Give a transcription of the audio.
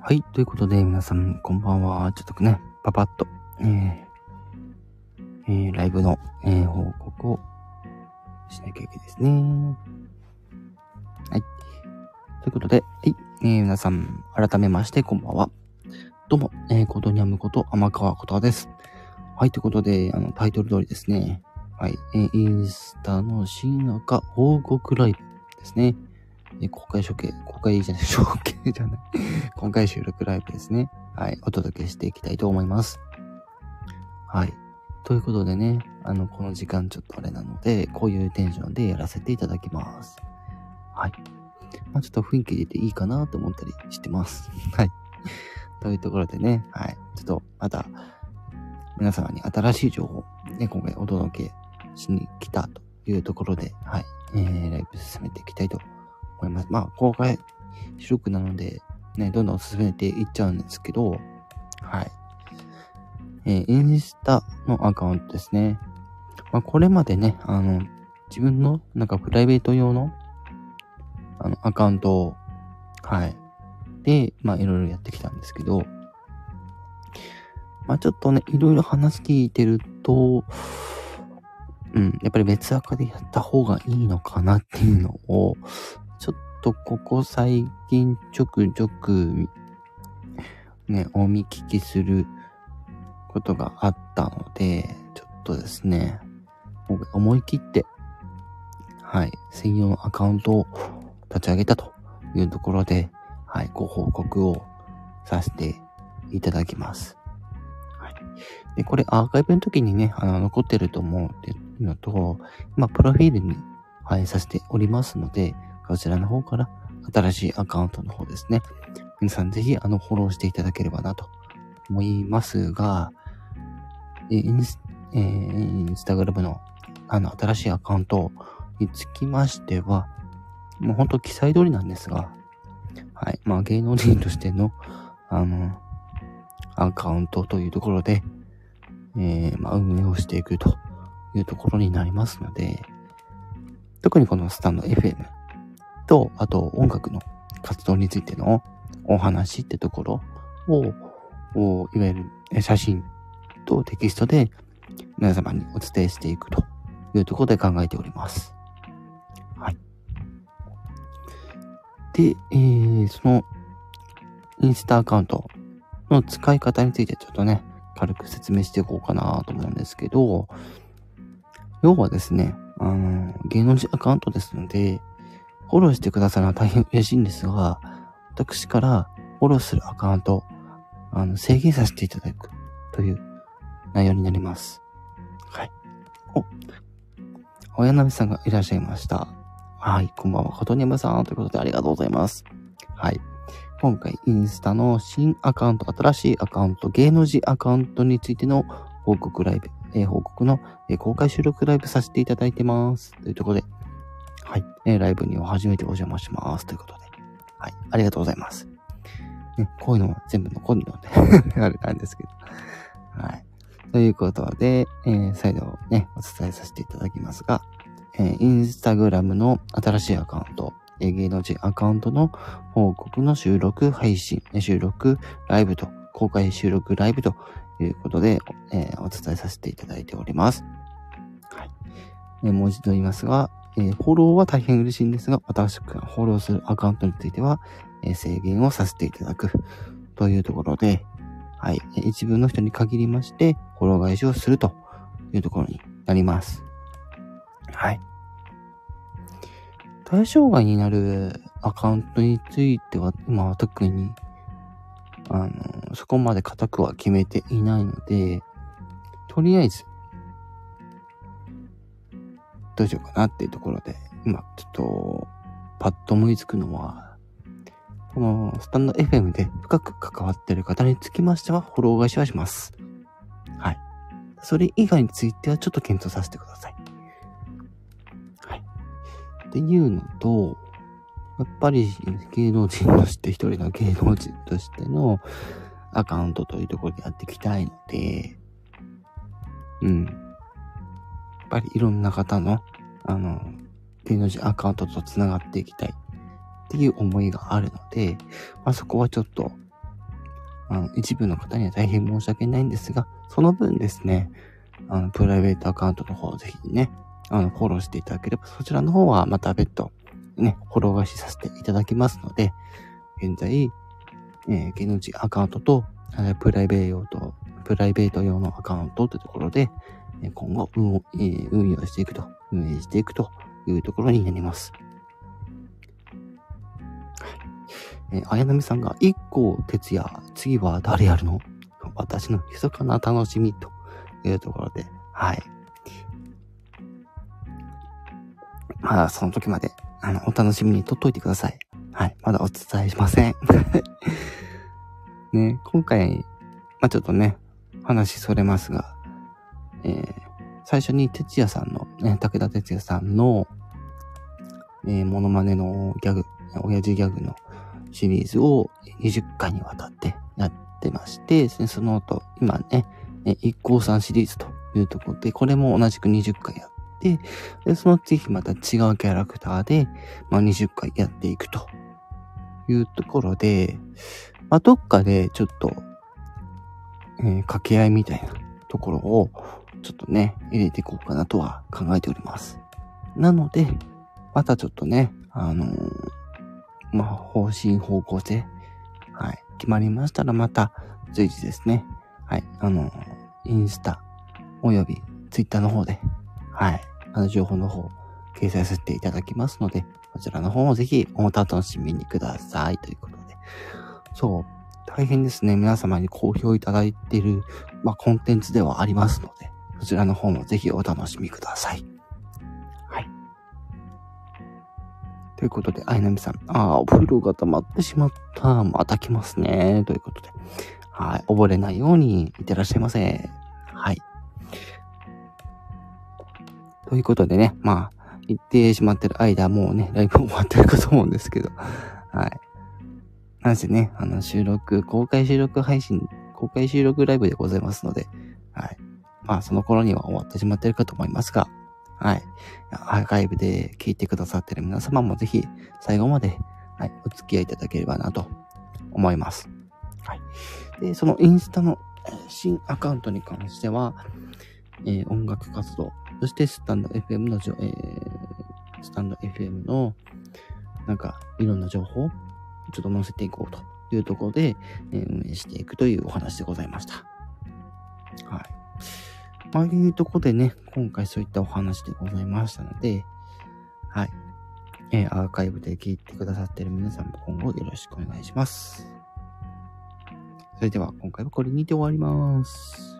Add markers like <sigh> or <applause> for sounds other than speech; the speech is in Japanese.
はい。ということで、皆さん、こんばんは。ちょっとね、パパッと、えー、えー、ライブの、えー、報告をしなきゃいけないですね。はい。ということで、はい。えー、皆さん、改めまして、こんばんは。どうも、えー、コトニャムこと、天川ことわです。はい。ということで、あの、タイトル通りですね。はい。えー、インスタの新赤報告ライブですね。え公開処刑、公開じゃない、<laughs> 処刑じゃない。<laughs> 公開収録ライブですね。はい。お届けしていきたいと思います。はい。ということでね、あの、この時間ちょっとあれなので、こういうテンションでやらせていただきます。はい。まあちょっと雰囲気出ていいかなと思ったりしてます。<laughs> はい。というところでね、はい。ちょっと、また、皆様に新しい情報、ね、今回お届けしに来たというところで、はい。えー、ライブ進めていきたいと思います。まあ、公開収録なので、ね、どんどん進めていっちゃうんですけど、はい。えー、インスタのアカウントですね。まあ、これまでね、あの、自分の、なんかプライベート用の、あの、アカウントを、はい。で、まあ、いろいろやってきたんですけど、まあ、ちょっとね、いろいろ話聞いてると、うん、やっぱり別アカでやった方がいいのかなっていうのを、とここ最近ちょくちょくね、お見聞きすることがあったので、ちょっとですね、思い切って、はい、専用のアカウントを立ち上げたというところで、はい、ご報告をさせていただきます。はい。で、これアーカイブの時にね、あの、残ってると思うっていうのと、今、プロフィールに反映させておりますので、こちらの方から新しいアカウントの方ですね。皆さんぜひあのフォローしていただければなと思いますが、インス、えー、インスタグラムのあの新しいアカウントにつきましては、もうほんと記載通りなんですが、はい。まあ芸能人としての、あの、アカウントというところで、えー、まあ運営をしていくというところになりますので、特にこのスタンド FM と、あと音楽の活動についてのお話ってところを、いわゆる写真とテキストで皆様にお伝えしていくというところで考えております。はい。で、えー、そのインスタアカウントの使い方についてちょっとね、軽く説明していこうかなと思うんですけど、要はですね、あの、芸能人アカウントですので、フォローしてくださるのは大変嬉しいんですが、私からフォローするアカウント、あの、制限させていただくという内容になります。はい。お、親波さんがいらっしゃいました。はい、こんばんは、ことにむさんということでありがとうございます。はい。今回、インスタの新アカウント、新しいアカウント、芸能人アカウントについての報告ライブ、えー、報告の、えー、公開収録ライブさせていただいてます。というところで、はい。えライブには初めてお邪魔します。ということで。はい。ありがとうございます。ね、こういうのは全部残るので <laughs> あれなんですけど。はい。ということで、えー、再度ね、お伝えさせていただきますが、えー、インスタグラムの新しいアカウント、えー、芸能人アカウントの報告の収録、配信、収録、ライブと、公開収録、ライブということで、えー、お伝えさせていただいております。はい。えー、もう一度言いますが、えー、フォローは大変嬉しいんですが、私がフォローするアカウントについては、えー、制限をさせていただくというところで、はい、一部の人に限りまして、フォロー返しをするというところになります。はい。対象外になるアカウントについては、今は特に、あの、そこまで固くは決めていないので、とりあえず、どうしようかなっていうところで、今ちょっと、パッと思いつくのは、このスタンド FM で深く関わってる方につきましては、フォロー返しはします。はい。それ以外についてはちょっと検討させてください。はい。っていうのと、やっぱり芸能人として一人の芸能人としてのアカウントというところでやっていきたいので、うん。っぱりいろんな方の、あの、芸能人アカウントと繋がっていきたい。っていう思いがあるので、まあ、そこはちょっと、あの、一部の方には大変申し訳ないんですが、その分ですね、あの、プライベートアカウントの方を、ぜひね、あの、フォローしていただければ、そちらの方はまた別途、ね、フォロー返しさせていただきますので、現在、えー、芸能人アカウントと、プライベート用と、プライベート用のアカウントというところで、今後運,、えー、運用していくと、運営していくというところになります。えー、綾波さんが、一個哲也、次は誰やるの？私の密かな楽しみというところで、はい。まだその時まで、あの、お楽しみにとっといてください。はい。まだお伝えしません。<laughs> ね、今回、まあ、ちょっとね、話それますが、えー、最初に哲也さんの、ね、武田哲也さんの、えー、モノマネのギャグ、親父ギャグのシリーズを20回にわたってやってまして、その後、今ね、一行さんシリーズというところで、これも同じく20回やって、で、その次また違うキャラクターで、まあ、20回やっていくというところで、まあ、どっかでちょっと、えー、掛け合いみたいなところを、ちょっとね、入れていこうかなとは考えております。なので、またちょっとね、あのー、まあ、方針方向性、はい、決まりましたらまた随時ですね、はい、あのー、インスタ、およびツイッターの方で、はい、あの情報の方、掲載させていただきますので、こちらの方もぜひお楽しみにくださいということで。そう、大変ですね。皆様に好評いただいている、まあ、コンテンツではありますので、そちらの方もぜひお楽しみください。はい。ということで、あいなみさん、ああ、お風呂が溜まってしまった。また来ますね。ということで、はい。溺れないようにいってらっしゃいませ。はい。ということでね、まあ、言ってしまってる間、もうね、ライブ終わってるかと思うんですけど、はい。なんせね、あの、収録、公開収録配信、公開収録ライブでございますので、はい。まあ、その頃には終わってしまっているかと思いますが、はい。アーカイブで聞いてくださっている皆様もぜひ、最後まで、はい、お付き合いいただければなと思います。はい。で、そのインスタの新アカウントに関しては、えー、音楽活動、そしてスタンド FM の、えー、スタンド FM の、なんか、いろんな情報ちょっと載せていこうというところで、え運営していくというお話でございました。はい。まあいうとこでね、今回そういったお話でございましたので、はい。えー、アーカイブで聞いてくださってる皆さんも今後よろしくお願いします。それでは今回はこれにて終わります。